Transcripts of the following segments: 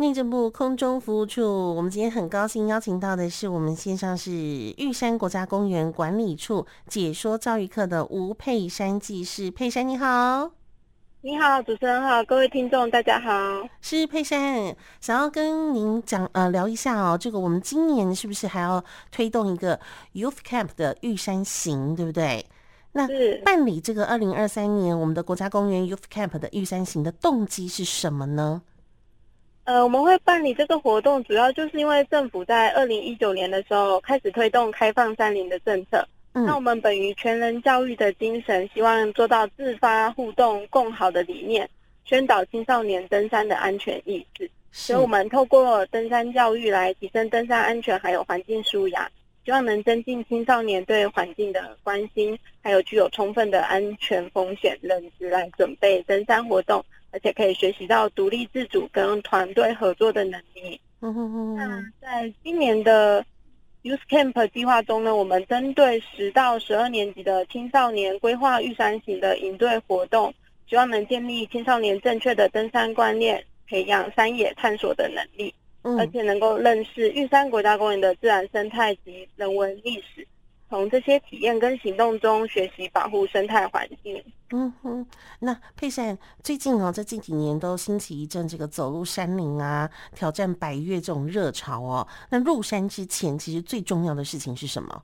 内政部空中服务处，我们今天很高兴邀请到的是我们线上是玉山国家公园管理处解说教育课的吴佩珊技师，佩珊你好，你好，主持人好，各位听众大家好，是佩珊，想要跟您讲呃聊一下哦，这个我们今年是不是还要推动一个 Youth Camp 的玉山行，对不对？那办理这个二零二三年我们的国家公园 Youth Camp 的玉山行的动机是什么呢？呃，我们会办理这个活动，主要就是因为政府在二零一九年的时候开始推动开放山林的政策。嗯，那我们本于全人教育的精神，希望做到自发互动共好的理念，宣导青少年登山的安全意识。所以，我们透过登山教育来提升登山安全，还有环境素养，希望能增进青少年对环境的关心，还有具有充分的安全风险认知，来准备登山活动。而且可以学习到独立自主跟团队合作的能力。嗯哼哼。那在今年的 Youth Camp 计划中呢，我们针对十到十二年级的青少年规划玉山行的营队活动，希望能建立青少年正确的登山观念，培养山野探索的能力，而且能够认识玉山国家公园的自然生态及人文历史。从这些体验跟行动中学习保护生态环境。嗯哼，那佩珊最近哦，在近几年都兴起一阵这个走入山林啊，挑战百越这种热潮哦。那入山之前，其实最重要的事情是什么？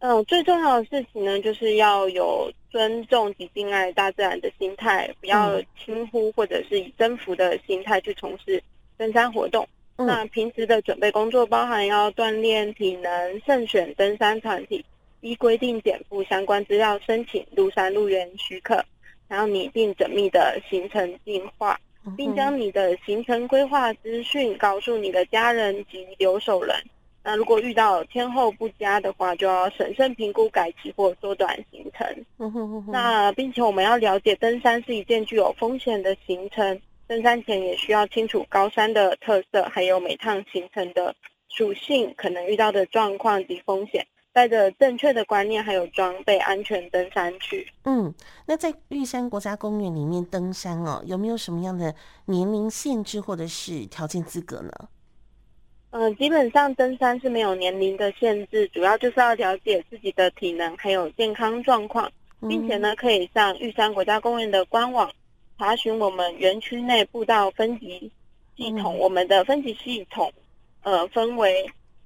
嗯，最重要的事情呢，就是要有尊重及敬爱大自然的心态，不要轻忽或者是以征服的心态去从事登山活动。嗯、那平时的准备工作包含要锻炼体能，慎选登山团体，依规定检附相关资料，申请入山入园许可，然后拟定缜密的行程计划，并将你的行程规划资讯告诉你的家人及留守人。那如果遇到天候不佳的话，就要审慎评估改期或缩短行程。那并且我们要了解，登山是一件具有风险的行程。登山前也需要清楚高山的特色，还有每趟行程的属性，可能遇到的状况及风险，带着正确的观念还有装备，安全登山去。嗯，那在玉山国家公园里面登山哦，有没有什么样的年龄限制或者是条件资格呢？嗯、呃，基本上登山是没有年龄的限制，主要就是要了解自己的体能还有健康状况，并且呢，可以上玉山国家公园的官网。查询我们园区内步道分级系统，我们的分级系统，呃，分为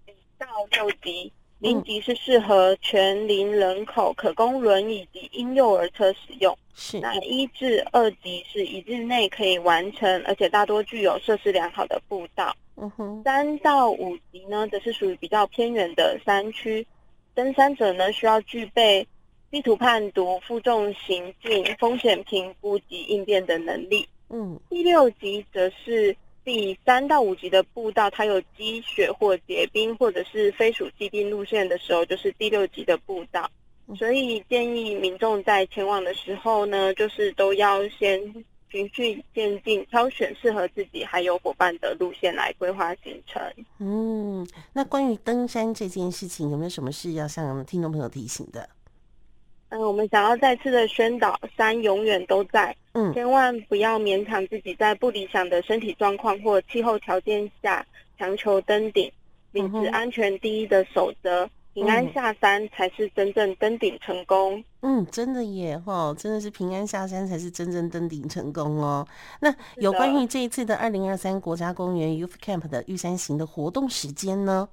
零到六级，零级是适合全龄人口，可供轮椅及婴幼儿车使用。是，那一至二级是一日内可以完成，而且大多具有设施良好的步道。嗯哼，三到五级呢，则是属于比较偏远的山区，登山者呢需要具备。地图判读、负重行进、风险评估及应变的能力。嗯，第六级则是第三到五级的步道，它有积雪或结冰，或者是非属既定路线的时候，就是第六级的步道。所以建议民众在前往的时候呢，就是都要先循序渐进，挑选适合自己还有伙伴的路线来规划行程。嗯，那关于登山这件事情，有没有什么事要向听众朋友提醒的？嗯，我们想要再次的宣导，山永远都在，嗯，千万不要勉强自己，在不理想的身体状况或气候条件下强求登顶，秉持安全第一的守则，平安下山才是真正登顶成功。嗯，真的耶，吼，真的是平安下山才是真正登顶成功哦。那有关于这一次的二零二三国家公园 Youth Camp 的玉山行的活动时间呢？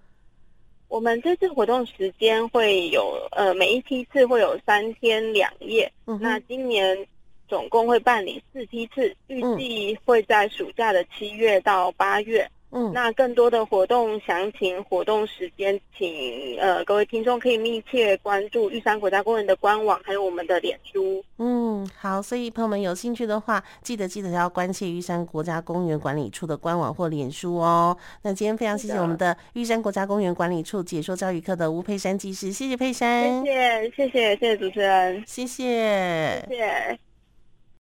我们这次活动时间会有，呃，每一批次会有三天两夜。嗯、那今年总共会办理四批次，预计会在暑假的七月到八月。嗯，那更多的活动详情、活动时间，请呃各位听众可以密切关注玉山国家公园的官网，还有我们的脸书。嗯，好，所以朋友们有兴趣的话，记得记得要关切玉山国家公园管理处的官网或脸书哦。那今天非常谢谢我们的玉山国家公园管理处解说教育课的吴佩珊技师，谢谢佩珊，谢谢谢谢谢谢主持人，谢谢谢谢。